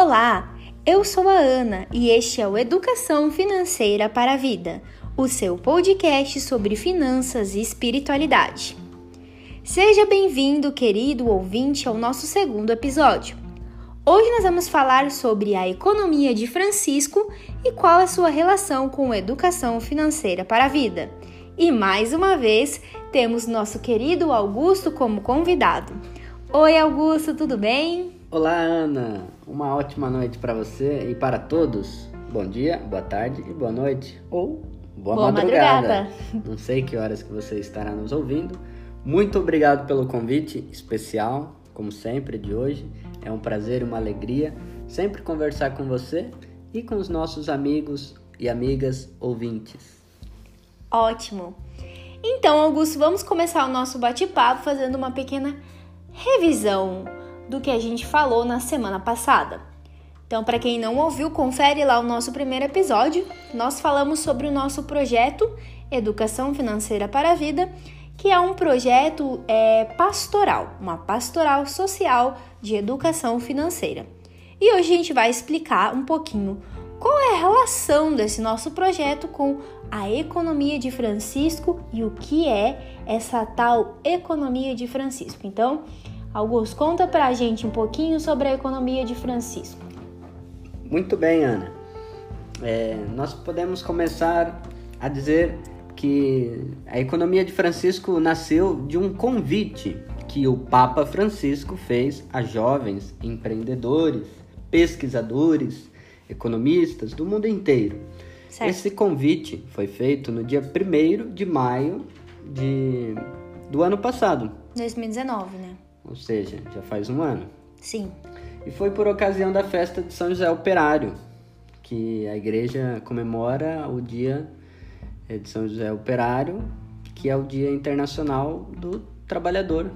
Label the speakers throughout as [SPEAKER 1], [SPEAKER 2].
[SPEAKER 1] Olá, eu sou a Ana e este é o Educação Financeira para a Vida, o seu podcast sobre finanças e espiritualidade. Seja bem-vindo, querido ouvinte, ao nosso segundo episódio. Hoje nós vamos falar sobre a economia de Francisco e qual é sua relação com a educação financeira para a vida. E mais uma vez, temos nosso querido Augusto como convidado. Oi, Augusto, tudo bem?
[SPEAKER 2] Olá, Ana. Uma ótima noite para você e para todos. Bom dia, boa tarde e boa noite ou boa, boa madrugada. madrugada. Não sei que horas que você estará nos ouvindo. Muito obrigado pelo convite especial, como sempre, de hoje. É um prazer e uma alegria sempre conversar com você e com os nossos amigos e amigas ouvintes.
[SPEAKER 1] Ótimo! Então, Augusto, vamos começar o nosso bate-papo fazendo uma pequena revisão do que a gente falou na semana passada. Então, para quem não ouviu, confere lá o nosso primeiro episódio. Nós falamos sobre o nosso projeto Educação Financeira para a Vida, que é um projeto é, pastoral, uma pastoral social de educação financeira. E hoje a gente vai explicar um pouquinho qual é a relação desse nosso projeto com a economia de Francisco e o que é essa tal economia de Francisco. Então, Augusto, conta pra gente um pouquinho sobre a economia de Francisco.
[SPEAKER 2] Muito bem, Ana. É, nós podemos começar a dizer que a economia de Francisco nasceu de um convite que o Papa Francisco fez a jovens empreendedores, pesquisadores, economistas do mundo inteiro. Certo. Esse convite foi feito no dia 1 de maio de, do ano passado.
[SPEAKER 1] 2019, né?
[SPEAKER 2] Ou seja, já faz um ano.
[SPEAKER 1] Sim.
[SPEAKER 2] E foi por ocasião da festa de São José Operário, que a igreja comemora o dia eh, de São José Operário, que é o Dia Internacional do Trabalhador.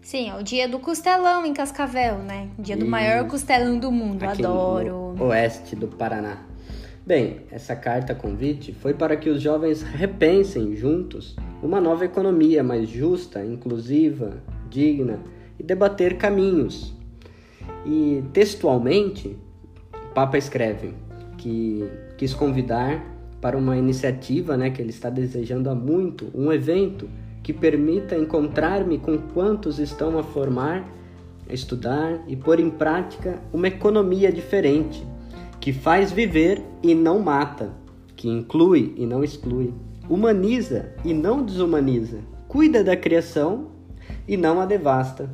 [SPEAKER 1] Sim, é o dia do costelão em Cascavel, né? Dia do e... maior costelão do mundo, Aqui adoro.
[SPEAKER 2] Oeste do Paraná. Bem, essa carta convite foi para que os jovens repensem juntos uma nova economia mais justa, inclusiva, digna e debater caminhos. E textualmente, o Papa escreve que quis convidar para uma iniciativa né, que ele está desejando há muito, um evento que permita encontrar-me com quantos estão a formar, a estudar e pôr em prática uma economia diferente, que faz viver e não mata, que inclui e não exclui, humaniza e não desumaniza, cuida da criação e não a devasta.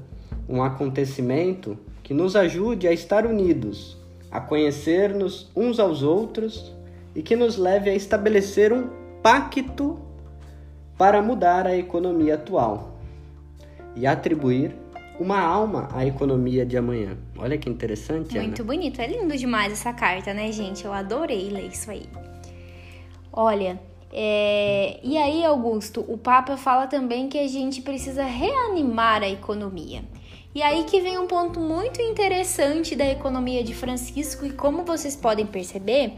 [SPEAKER 2] Um acontecimento que nos ajude a estar unidos, a conhecer-nos uns aos outros e que nos leve a estabelecer um pacto para mudar a economia atual e atribuir uma alma à economia de amanhã. Olha que interessante,
[SPEAKER 1] Muito
[SPEAKER 2] Ana.
[SPEAKER 1] bonito. É lindo demais essa carta, né, gente? Eu adorei ler isso aí. Olha, é, e aí, Augusto, o Papa fala também que a gente precisa reanimar a economia. E aí que vem um ponto muito interessante da economia de Francisco, e como vocês podem perceber,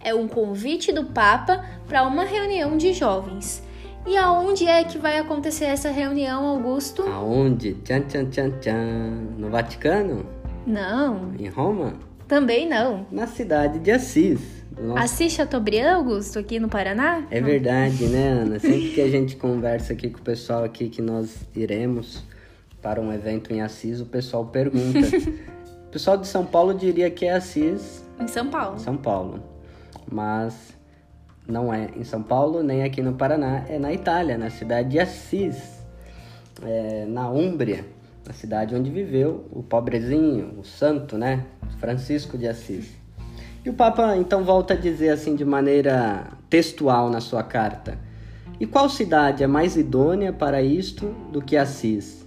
[SPEAKER 1] é um convite do Papa para uma reunião de jovens. E aonde é que vai acontecer essa reunião, Augusto?
[SPEAKER 2] Aonde? Tchan, tchan, tchan, tchan. No Vaticano?
[SPEAKER 1] Não.
[SPEAKER 2] Em Roma?
[SPEAKER 1] Também não.
[SPEAKER 2] Na cidade de Assis.
[SPEAKER 1] Nossa. Assis Chateaubriand, Augusto, aqui no Paraná?
[SPEAKER 2] É verdade, né, Ana? Sempre que a gente conversa aqui com o pessoal aqui que nós iremos para um evento em Assis, o pessoal pergunta. o pessoal de São Paulo diria que é Assis.
[SPEAKER 1] Em São Paulo.
[SPEAKER 2] São Paulo. Mas não é em São Paulo, nem aqui no Paraná, é na Itália, na cidade de Assis, é, na Úmbria, na cidade onde viveu o pobrezinho, o santo, né? Francisco de Assis. E o Papa então volta a dizer assim de maneira textual na sua carta: E qual cidade é mais idônea para isto do que Assis,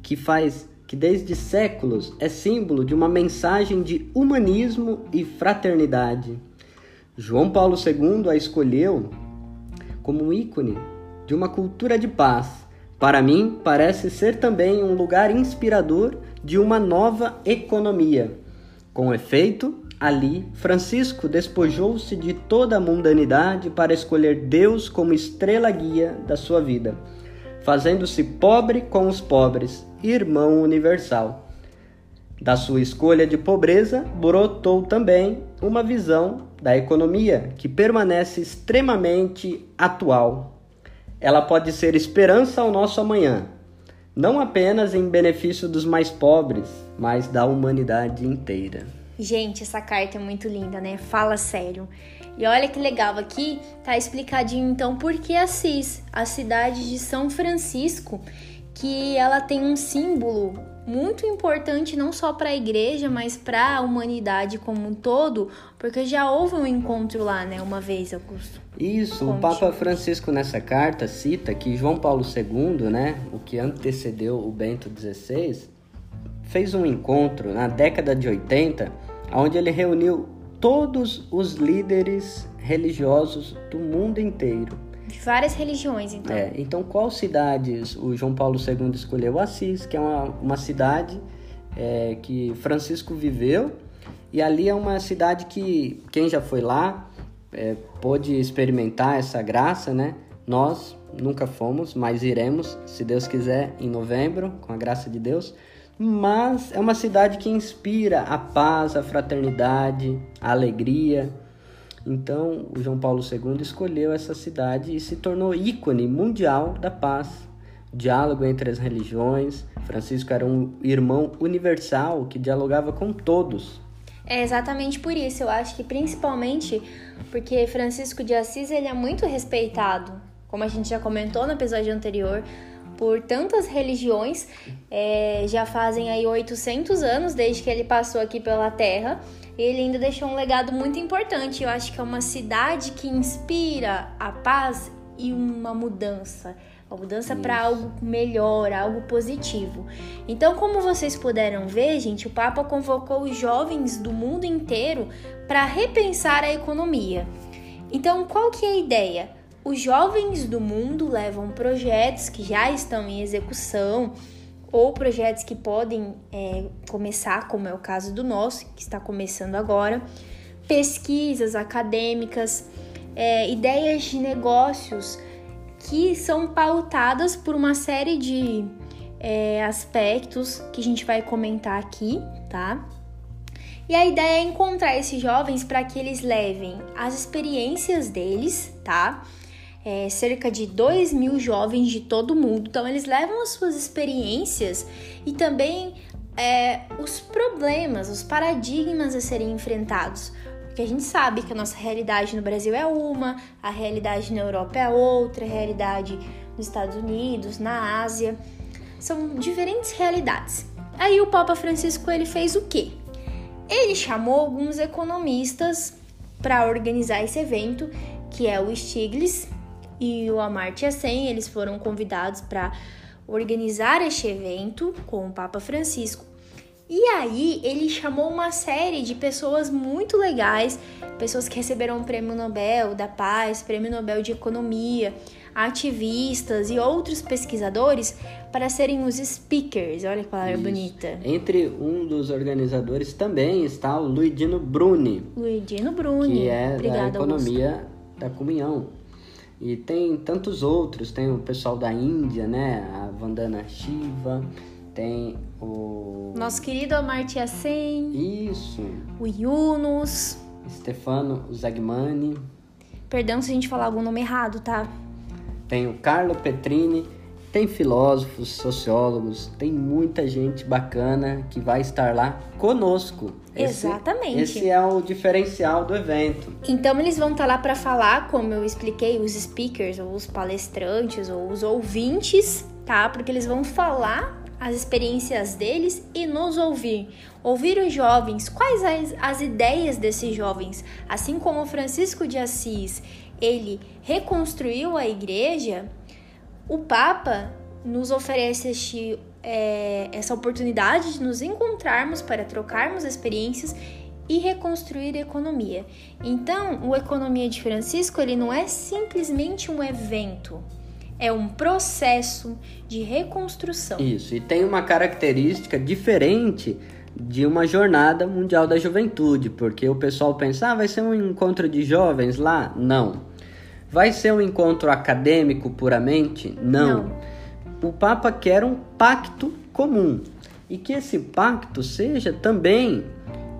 [SPEAKER 2] que faz que desde séculos é símbolo de uma mensagem de humanismo e fraternidade? João Paulo II a escolheu como ícone de uma cultura de paz. Para mim, parece ser também um lugar inspirador de uma nova economia. Com efeito, Ali, Francisco despojou-se de toda a mundanidade para escolher Deus como estrela guia da sua vida, fazendo-se pobre com os pobres, irmão universal. Da sua escolha de pobreza brotou também uma visão da economia que permanece extremamente atual. Ela pode ser esperança ao nosso amanhã, não apenas em benefício dos mais pobres, mas da humanidade inteira.
[SPEAKER 1] Gente, essa carta é muito linda, né? Fala sério. E olha que legal aqui, tá explicadinho então por que Assis, a cidade de São Francisco, que ela tem um símbolo muito importante não só para a igreja, mas para a humanidade como um todo, porque já houve um encontro lá, né, uma vez, Augusto.
[SPEAKER 2] Isso, Conte. o Papa Francisco nessa carta cita que João Paulo II, né, o que antecedeu o Bento XVI, fez um encontro na década de 80, onde ele reuniu todos os líderes religiosos do mundo inteiro.
[SPEAKER 1] De várias religiões, então.
[SPEAKER 2] É, então, qual cidades o João Paulo II escolheu? Assis, que é uma, uma cidade é, que Francisco viveu, e ali é uma cidade que quem já foi lá é, pôde experimentar essa graça, né? Nós nunca fomos, mas iremos, se Deus quiser, em novembro, com a graça de Deus mas é uma cidade que inspira a paz, a fraternidade, a alegria. Então, o João Paulo II escolheu essa cidade e se tornou ícone mundial da paz, diálogo entre as religiões. Francisco era um irmão universal que dialogava com todos.
[SPEAKER 1] É exatamente por isso, eu acho que principalmente porque Francisco de Assis ele é muito respeitado, como a gente já comentou no episódio anterior, por tantas religiões, é, já fazem aí 800 anos desde que ele passou aqui pela Terra. E ele ainda deixou um legado muito importante. Eu acho que é uma cidade que inspira a paz e uma mudança. Uma mudança para algo melhor, algo positivo. Então, como vocês puderam ver, gente, o Papa convocou os jovens do mundo inteiro para repensar a economia. Então, qual que é a ideia? Os jovens do mundo levam projetos que já estão em execução ou projetos que podem é, começar, como é o caso do nosso, que está começando agora, pesquisas acadêmicas, é, ideias de negócios que são pautadas por uma série de é, aspectos que a gente vai comentar aqui, tá? E a ideia é encontrar esses jovens para que eles levem as experiências deles, tá? É, cerca de 2 mil jovens de todo o mundo. Então, eles levam as suas experiências e também é, os problemas, os paradigmas a serem enfrentados. Porque a gente sabe que a nossa realidade no Brasil é uma, a realidade na Europa é outra, a realidade nos Estados Unidos, na Ásia. São diferentes realidades. Aí o Papa Francisco ele fez o quê? Ele chamou alguns economistas para organizar esse evento, que é o Stiglitz, e o Amartya Sen, eles foram convidados para organizar este evento com o Papa Francisco. E aí ele chamou uma série de pessoas muito legais, pessoas que receberam o Prêmio Nobel da Paz, Prêmio Nobel de Economia, ativistas e outros pesquisadores para serem os speakers. Olha que palavra Isso. bonita.
[SPEAKER 2] Entre um dos organizadores também está o Luigino Bruni.
[SPEAKER 1] Luigino Bruni.
[SPEAKER 2] Que é Obrigada, da economia Augusto. da comunhão. E tem tantos outros, tem o pessoal da Índia, né? A Vandana Shiva, tem o.
[SPEAKER 1] Nosso querido Amartya Sen.
[SPEAKER 2] Isso.
[SPEAKER 1] O Yunus.
[SPEAKER 2] Stefano Zagmani.
[SPEAKER 1] Perdão se a gente falar algum nome errado, tá?
[SPEAKER 2] Tem o Carlo Petrini tem filósofos, sociólogos, tem muita gente bacana que vai estar lá conosco.
[SPEAKER 1] Esse, Exatamente.
[SPEAKER 2] Esse é o diferencial do evento.
[SPEAKER 1] Então eles vão estar lá para falar, como eu expliquei, os speakers, ou os palestrantes, ou os ouvintes, tá? Porque eles vão falar as experiências deles e nos ouvir. Ouvir os jovens, quais as, as ideias desses jovens. Assim como Francisco de Assis, ele reconstruiu a igreja, o Papa nos oferece este, é, essa oportunidade de nos encontrarmos para trocarmos experiências e reconstruir a economia. Então, o Economia de Francisco ele não é simplesmente um evento, é um processo de reconstrução.
[SPEAKER 2] Isso, e tem uma característica diferente de uma jornada mundial da juventude, porque o pessoal pensa, ah, vai ser um encontro de jovens lá? Não. Vai ser um encontro acadêmico puramente? Não. Não. O Papa quer um pacto comum. e que esse pacto seja também,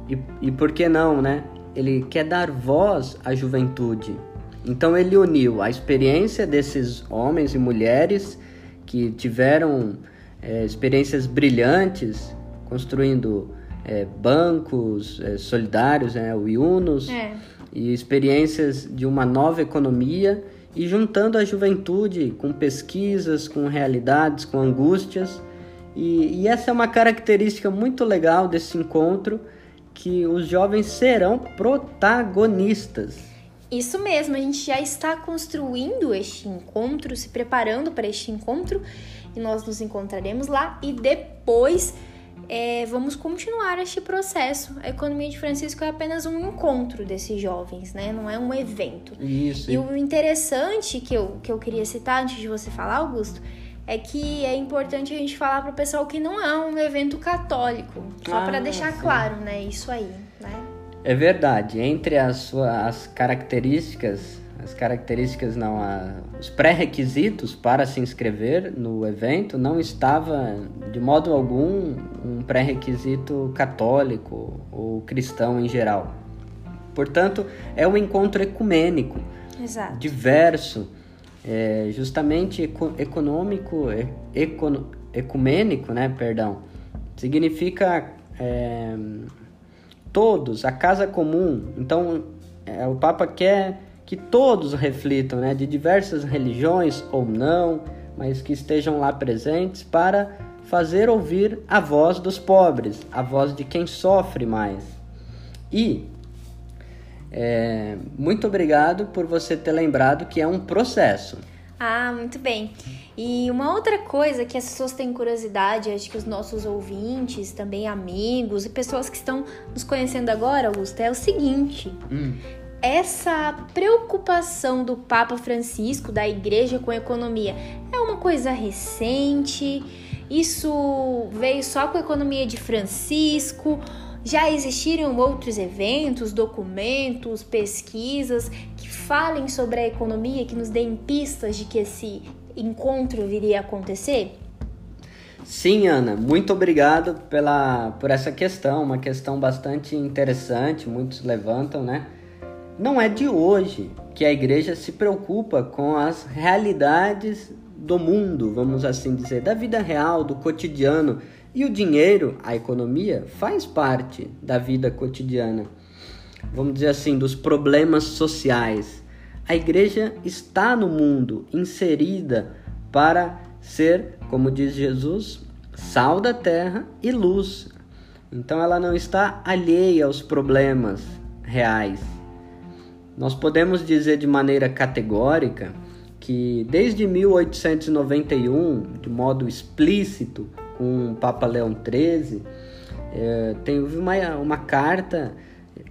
[SPEAKER 2] e, e por que não, né? Ele quer dar voz à juventude. Então ele uniu a experiência desses homens e mulheres que tiveram é, experiências brilhantes construindo é, bancos é, solidários, né, o IUNOS,
[SPEAKER 1] É.
[SPEAKER 2] e experiências de uma nova economia e juntando a juventude com pesquisas, com realidades, com angústias. E, e essa é uma característica muito legal desse encontro, que os jovens serão protagonistas.
[SPEAKER 1] Isso mesmo, a gente já está construindo este encontro, se preparando para este encontro e nós nos encontraremos lá e depois é, vamos continuar este processo. A economia de Francisco é apenas um encontro desses jovens, né? Não é um evento.
[SPEAKER 2] Isso.
[SPEAKER 1] E o interessante que eu, que eu queria citar antes de você falar, Augusto, é que é importante a gente falar para o pessoal que não é um evento católico. Só
[SPEAKER 2] Ah,
[SPEAKER 1] para deixar
[SPEAKER 2] sim.
[SPEAKER 1] claro, né? Isso aí, né?
[SPEAKER 2] É verdade. Entre as suas características, as características não, a- os pré-requisitos para se inscrever no evento não estava de modo algum um pré-requisito católico ou cristão em geral. Portanto, é um encontro ecumênico,
[SPEAKER 1] Exato.
[SPEAKER 2] diverso, é, justamente eco- econômico, e- econo- ecumênico, né? Perdão, significa é, todos, a casa comum. Então, é, o Papa quer que todos reflitam, né, de diversas religiões ou não, mas que estejam lá presentes para fazer ouvir a voz dos pobres, a voz de quem sofre mais. E é, muito obrigado por você ter lembrado que é um processo.
[SPEAKER 1] Ah, muito bem. E uma outra coisa que as pessoas têm curiosidade, acho que os nossos ouvintes, também amigos e pessoas que estão nos conhecendo agora, Augusto, é o seguinte: essa preocupação do Papa Francisco, da igreja com a economia, é uma coisa recente? Isso veio só com a economia de Francisco? Já existiram outros eventos, documentos, pesquisas que falem sobre a economia, que nos deem pistas de que esse encontro viria a acontecer?
[SPEAKER 2] Sim, Ana, muito obrigado pela, por essa questão, uma questão bastante interessante, muitos levantam, né? Não é de hoje que a igreja se preocupa com as realidades do mundo, vamos assim dizer, da vida real, do cotidiano. E o dinheiro, a economia, faz parte da vida cotidiana. Vamos dizer assim, dos problemas sociais. A igreja está no mundo, inserida para ser, como diz Jesus, sal da terra e luz. Então ela não está alheia aos problemas reais. Nós podemos dizer de maneira categórica que desde 1891, de modo explícito, com o Papa Leão XIII, eh, tem uma, uma carta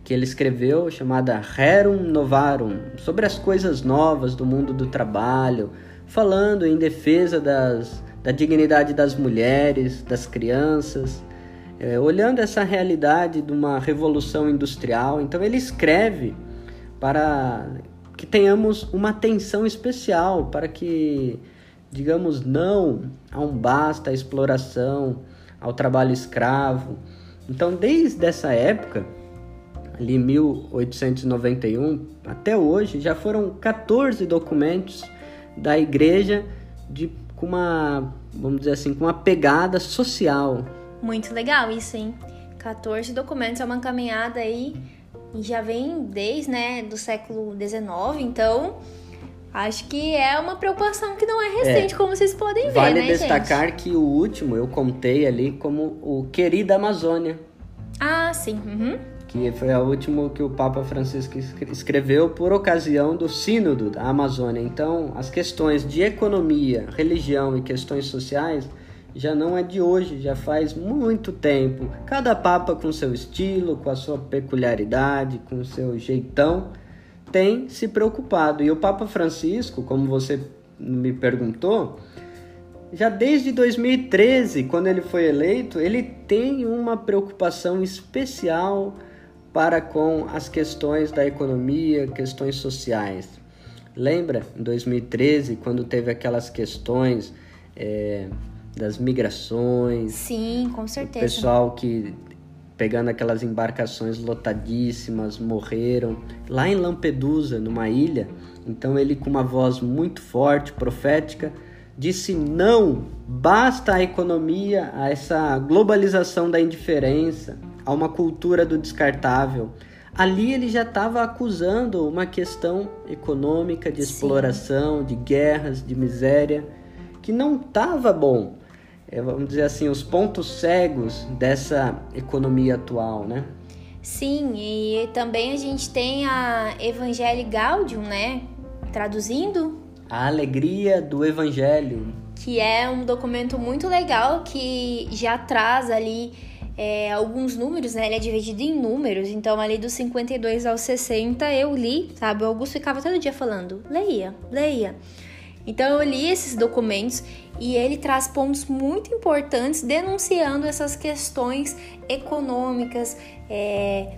[SPEAKER 2] que ele escreveu chamada Rerum Novarum, sobre as coisas novas do mundo do trabalho, falando em defesa das, da dignidade das mulheres, das crianças, eh, olhando essa realidade de uma revolução industrial. Então ele escreve para que tenhamos uma atenção especial, para que digamos não a um basta à exploração, ao trabalho escravo. Então, desde essa época, ali 1891 até hoje, já foram 14 documentos da igreja de com uma, vamos dizer assim, com uma pegada social.
[SPEAKER 1] Muito legal isso, hein? 14 documentos é uma caminhada aí já vem desde, né, do século XIX, então acho que é uma preocupação que não é recente, como vocês podem ver,
[SPEAKER 2] Vale
[SPEAKER 1] né,
[SPEAKER 2] destacar
[SPEAKER 1] gente?
[SPEAKER 2] que o último eu contei ali como o Querida Amazônia,
[SPEAKER 1] Ah, sim. Uhum.
[SPEAKER 2] que foi o último que o Papa Francisco escre- escreveu por ocasião do Sínodo da Amazônia. Então, as questões de economia, religião e questões sociais já não é de hoje, já faz muito tempo. Cada papa com seu estilo, com a sua peculiaridade, com o seu jeitão, tem se preocupado. E o Papa Francisco, como você me perguntou, já desde 2013, quando ele foi eleito, ele tem uma preocupação especial para com as questões da economia, questões sociais. Lembra em 2013, quando teve aquelas questões é, das migrações.
[SPEAKER 1] Sim, com certeza.
[SPEAKER 2] O pessoal que pegando aquelas embarcações lotadíssimas morreram lá em Lampedusa, numa ilha. Então ele com uma voz muito forte, profética, disse não, basta a economia, a essa globalização da indiferença, a uma cultura do descartável. Ali ele já estava acusando uma questão econômica de exploração, Sim. de guerras, de miséria, que não estava bom. É, vamos dizer assim, os pontos cegos dessa economia atual, né?
[SPEAKER 1] Sim, e também a gente tem a Evangelii Gaudium, né? Traduzindo,
[SPEAKER 2] a Alegria do Evangelho.
[SPEAKER 1] Que é um documento muito legal que já traz ali é, alguns números, né? Ele é dividido em números, então ali dos 52 aos 60 eu li, sabe? O Augusto ficava todo dia falando, leia, leia. Então eu li esses documentos e ele traz pontos muito importantes denunciando essas questões econômicas, é,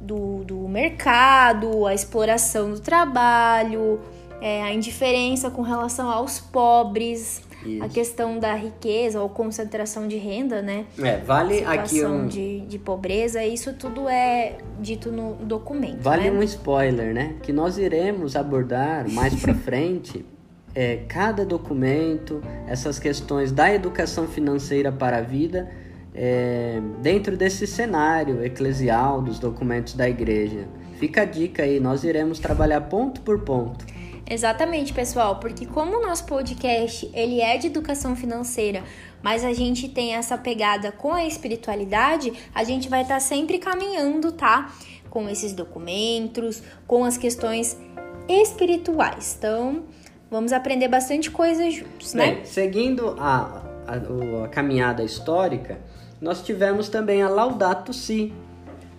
[SPEAKER 1] do, do mercado, a exploração do trabalho, é, a indiferença com relação aos pobres, Isso. a questão da riqueza ou concentração de renda, né?
[SPEAKER 2] É, vale aqui um...
[SPEAKER 1] de, de pobreza, isso tudo é dito no documento.
[SPEAKER 2] Vale
[SPEAKER 1] né?
[SPEAKER 2] um spoiler, né? Que nós iremos abordar mais para frente é, cada documento, essas questões da educação financeira para a vida. É, dentro desse cenário eclesial dos documentos da igreja. Fica a dica aí, nós iremos trabalhar ponto por ponto.
[SPEAKER 1] Exatamente, pessoal, porque como o nosso podcast ele é de educação financeira, mas a gente tem essa pegada com a espiritualidade, a gente vai estar tá sempre caminhando, tá? Com esses documentos, com as questões espirituais. Então, vamos aprender bastante coisa juntos, né?
[SPEAKER 2] Bem, seguindo a, a, a caminhada histórica, nós tivemos também a Laudato Si.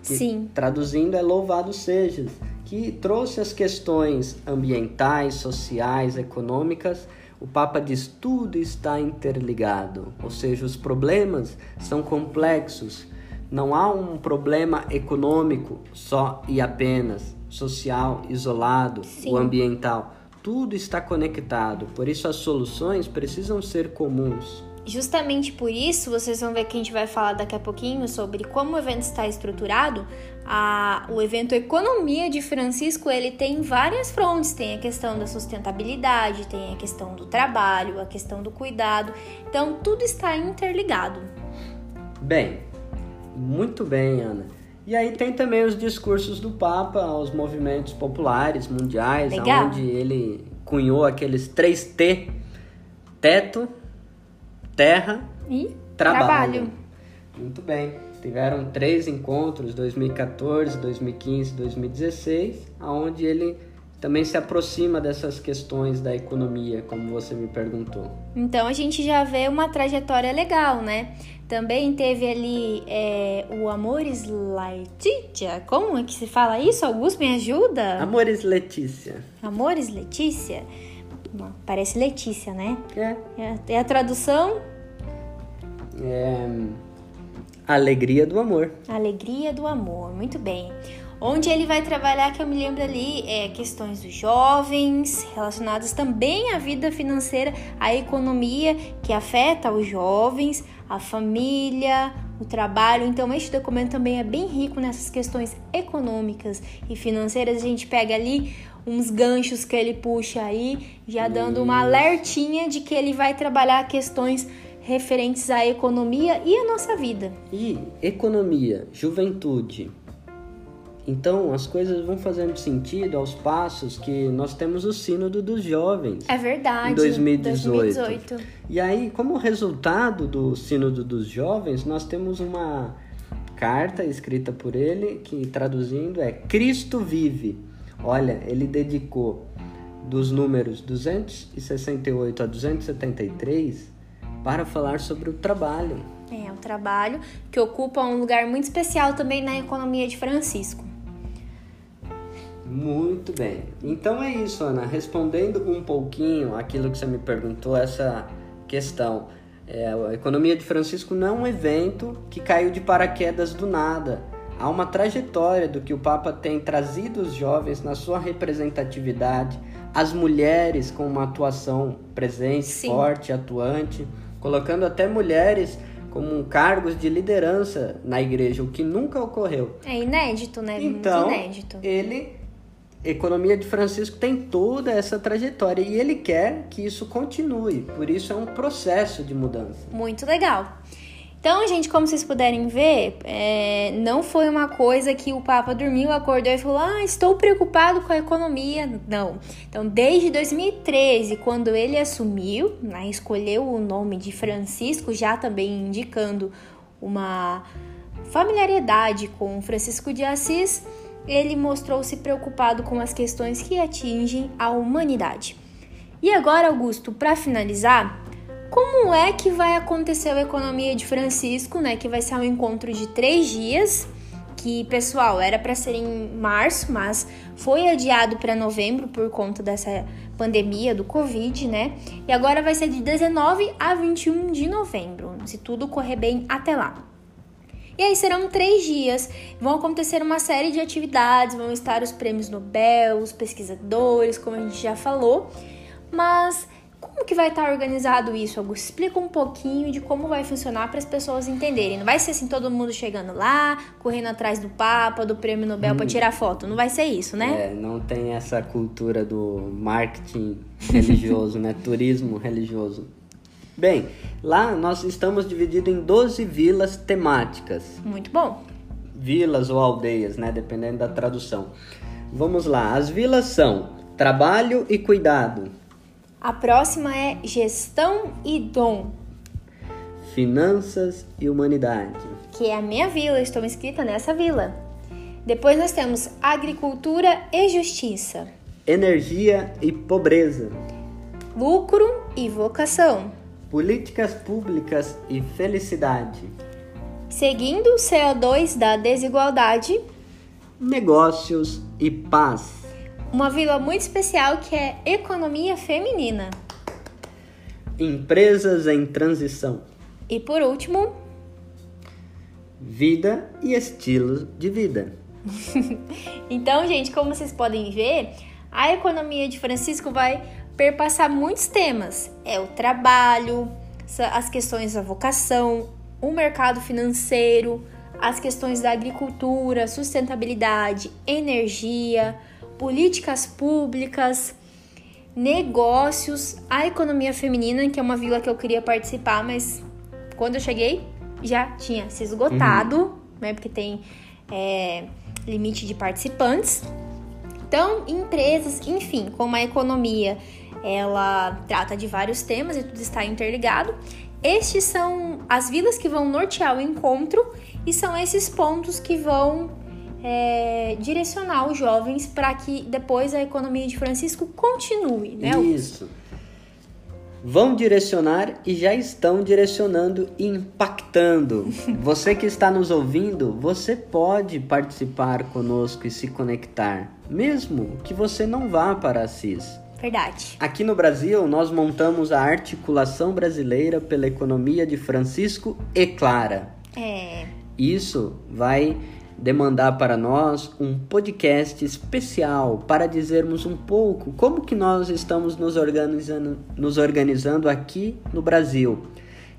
[SPEAKER 2] Que,
[SPEAKER 1] Sim.
[SPEAKER 2] Traduzindo é louvado sejas que trouxe as questões ambientais, sociais, econômicas. O Papa diz tudo está interligado, ou seja, os problemas são complexos. Não há um problema econômico só e apenas, social, isolado, Sim. o ambiental. Tudo está conectado, por isso as soluções precisam ser comuns.
[SPEAKER 1] Justamente por isso, vocês vão ver que a gente vai falar daqui a pouquinho sobre como o evento está estruturado. A, o evento Economia de Francisco ele tem várias frontes. Tem a questão da sustentabilidade, tem a questão do trabalho, a questão do cuidado. Então tudo está interligado.
[SPEAKER 2] Bem, muito bem, Ana. E aí tem também os discursos do Papa aos movimentos populares mundiais, Legal. onde ele cunhou aqueles três T: teto, terra
[SPEAKER 1] e
[SPEAKER 2] trabalho.
[SPEAKER 1] trabalho.
[SPEAKER 2] Muito bem. Tiveram três encontros, 2014, 2015, 2016, aonde ele também se aproxima dessas questões da economia, como você me perguntou.
[SPEAKER 1] Então a gente já vê uma trajetória legal, né? Também teve ali é, o Amores Letícia. Como é que se fala isso? Augusto, me ajuda?
[SPEAKER 2] Amores Letícia.
[SPEAKER 1] Amores Letícia? Parece Letícia, né?
[SPEAKER 2] É.
[SPEAKER 1] É, é a tradução?
[SPEAKER 2] É. Alegria do Amor.
[SPEAKER 1] Alegria do Amor, muito bem. Onde ele vai trabalhar, que eu me lembro ali, é questões dos jovens, relacionadas também à vida financeira, à economia que afeta os jovens, a família, o trabalho. Então, este documento também é bem rico nessas questões econômicas e financeiras. A gente pega ali uns ganchos que ele puxa aí, já dando uma alertinha de que ele vai trabalhar questões referentes à economia e à nossa vida.
[SPEAKER 2] E economia, juventude. Então as coisas vão fazendo sentido aos passos que nós temos o sínodo dos jovens.
[SPEAKER 1] É verdade.
[SPEAKER 2] Em 2018.
[SPEAKER 1] 2018.
[SPEAKER 2] E aí, como resultado do sínodo dos jovens, nós temos uma carta escrita por ele que traduzindo é Cristo vive Olha, ele dedicou dos números 268 a 273 para falar sobre o trabalho.
[SPEAKER 1] É, o trabalho que ocupa um lugar muito especial também na economia de Francisco.
[SPEAKER 2] Muito bem. Então é isso, Ana. Respondendo um pouquinho aquilo que você me perguntou, essa questão. É, a economia de Francisco não é um evento que caiu de paraquedas do nada Há uma trajetória do que o Papa tem trazido os jovens na sua representatividade, as mulheres com uma atuação presente, Sim. forte, atuante, colocando até mulheres como cargos de liderança na igreja, o que nunca ocorreu.
[SPEAKER 1] É inédito, né?
[SPEAKER 2] Então,
[SPEAKER 1] Muito inédito.
[SPEAKER 2] ele, economia de Francisco tem toda essa trajetória e ele quer que isso continue. Por isso é um processo de mudança.
[SPEAKER 1] Muito legal. Então, gente, como vocês puderem ver, é, não foi uma coisa que o Papa dormiu, acordou e falou: Ah, estou preocupado com a economia. Não. Então, desde 2013, quando ele assumiu, né, escolheu o nome de Francisco, já também indicando uma familiaridade com Francisco de Assis, ele mostrou-se preocupado com as questões que atingem a humanidade. E agora, Augusto, para finalizar, como é que vai acontecer a economia de Francisco, né? Que vai ser um encontro de três dias. Que, pessoal, era para ser em março, mas foi adiado para novembro por conta dessa pandemia do Covid, né? E agora vai ser de 19 a 21 de novembro, se tudo correr bem até lá. E aí serão três dias, vão acontecer uma série de atividades, vão estar os prêmios Nobel, os pesquisadores, como a gente já falou, mas como que vai estar organizado isso, Augusto? Explica um pouquinho de como vai funcionar para as pessoas entenderem. Não vai ser assim todo mundo chegando lá, correndo atrás do Papa, do Prêmio Nobel hum. para tirar foto. Não vai ser isso, né?
[SPEAKER 2] É, não tem essa cultura do marketing religioso, né? Turismo religioso. Bem, lá nós estamos divididos em 12 vilas temáticas.
[SPEAKER 1] Muito bom.
[SPEAKER 2] Vilas ou aldeias, né? Dependendo da tradução. Vamos lá. As vilas são trabalho e cuidado
[SPEAKER 1] a próxima é Gestão e Dom.
[SPEAKER 2] Finanças e Humanidade.
[SPEAKER 1] Que é a minha vila, estou inscrita nessa vila. Depois nós temos Agricultura e Justiça.
[SPEAKER 2] Energia e Pobreza.
[SPEAKER 1] Lucro e Vocação.
[SPEAKER 2] Políticas Públicas e Felicidade.
[SPEAKER 1] Seguindo o CO2 da desigualdade.
[SPEAKER 2] Negócios e Paz
[SPEAKER 1] uma vila muito especial que é Economia Feminina.
[SPEAKER 2] Empresas em transição.
[SPEAKER 1] E por último,
[SPEAKER 2] vida e estilo de vida.
[SPEAKER 1] então, gente, como vocês podem ver, a economia de Francisco vai perpassar muitos temas. É o trabalho, as questões da vocação, o mercado financeiro, as questões da agricultura, sustentabilidade, energia, políticas públicas, negócios, a economia feminina, que é uma vila que eu queria participar, mas quando eu cheguei já tinha se esgotado, uhum. né? Porque tem é, limite de participantes. Então, empresas, enfim, como a economia ela trata de vários temas e tudo está interligado. Estes são as vilas que vão nortear o encontro e são esses pontos que vão é, direcionar os jovens para que depois a economia de Francisco continue, né?
[SPEAKER 2] Isso. Vão direcionar e já estão direcionando e impactando. Você que está nos ouvindo, você pode participar conosco e se conectar, mesmo que você não vá para Assis.
[SPEAKER 1] Verdade.
[SPEAKER 2] Aqui no Brasil, nós montamos a Articulação Brasileira pela Economia de Francisco e Clara.
[SPEAKER 1] É.
[SPEAKER 2] Isso vai demandar para nós um podcast especial para dizermos um pouco como que nós estamos nos organizando, nos organizando aqui no Brasil.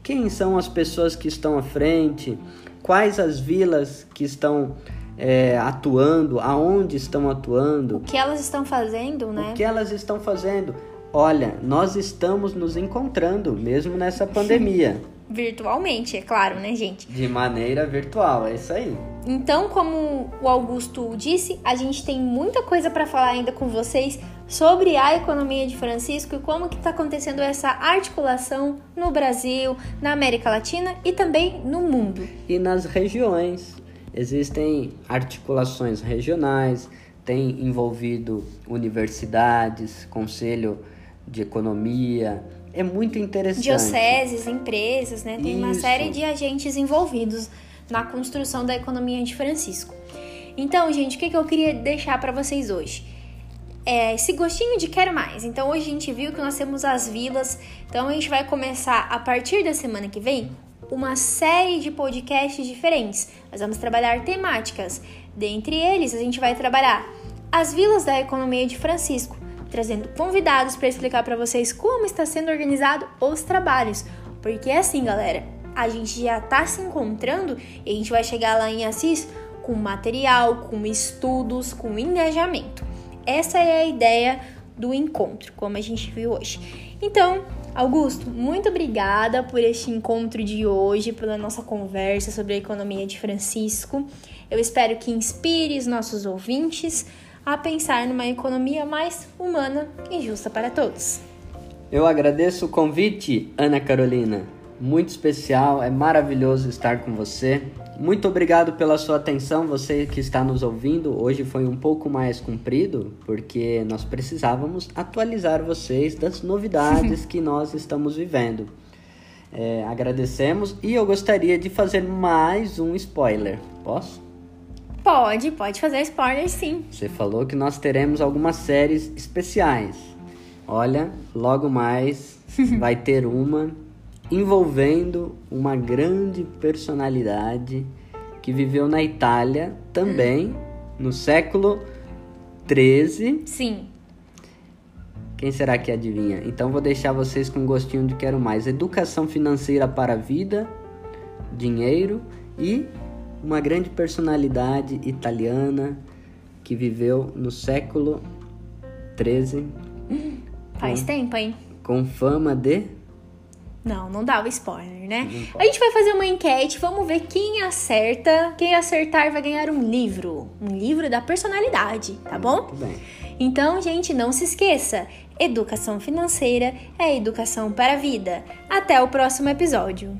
[SPEAKER 2] Quem são as pessoas que estão à frente? Quais as vilas que estão é, atuando? Aonde estão atuando?
[SPEAKER 1] O que elas estão fazendo, né?
[SPEAKER 2] O que elas estão fazendo? Olha, nós estamos nos encontrando mesmo nessa pandemia.
[SPEAKER 1] virtualmente, é claro, né, gente?
[SPEAKER 2] De maneira virtual, é isso aí.
[SPEAKER 1] Então, como o Augusto disse, a gente tem muita coisa para falar ainda com vocês sobre a economia de Francisco e como que está acontecendo essa articulação no Brasil, na América Latina e também no mundo.
[SPEAKER 2] E nas regiões. Existem articulações regionais, tem envolvido universidades, conselho de economia, é muito interessante.
[SPEAKER 1] Dioceses, empresas, né? Tem Isso. uma série de agentes envolvidos na construção da economia de Francisco. Então, gente, o que, eu queria deixar para vocês hoje? É esse gostinho de quero mais. Então, hoje a gente viu que nós temos as vilas. Então, a gente vai começar a partir da semana que vem uma série de podcasts diferentes. Nós vamos trabalhar temáticas. Dentre eles, a gente vai trabalhar as vilas da economia de Francisco trazendo convidados para explicar para vocês como está sendo organizado os trabalhos, Porque é assim, galera, a gente já tá se encontrando e a gente vai chegar lá em Assis com material, com estudos, com engajamento. Essa é a ideia do encontro, como a gente viu hoje. Então, Augusto, muito obrigada por este encontro de hoje, pela nossa conversa sobre a economia de Francisco. Eu espero que inspire os nossos ouvintes a pensar numa economia mais humana e justa para todos.
[SPEAKER 2] Eu agradeço o convite, Ana Carolina. Muito especial, é maravilhoso estar com você. Muito obrigado pela sua atenção, você que está nos ouvindo. Hoje foi um pouco mais comprido, porque nós precisávamos atualizar vocês das novidades que nós estamos vivendo. É, agradecemos e eu gostaria de fazer mais um spoiler. Posso?
[SPEAKER 1] Pode, pode fazer spoiler sim.
[SPEAKER 2] Você falou que nós teremos algumas séries especiais. Olha, logo mais vai ter uma envolvendo uma grande personalidade que viveu na Itália também no século 13.
[SPEAKER 1] Sim.
[SPEAKER 2] Quem será que adivinha? Então vou deixar vocês com um gostinho de quero mais. Educação financeira para a vida, dinheiro e uma grande personalidade italiana que viveu no século 13.
[SPEAKER 1] Faz com, tempo, hein?
[SPEAKER 2] Com fama de
[SPEAKER 1] não, não dá o spoiler, né? A gente vai fazer uma enquete, vamos ver quem acerta. Quem acertar vai ganhar um livro. Um livro da personalidade, tá bom?
[SPEAKER 2] Muito bem.
[SPEAKER 1] Então, gente, não se esqueça: educação financeira é educação para a vida. Até o próximo episódio.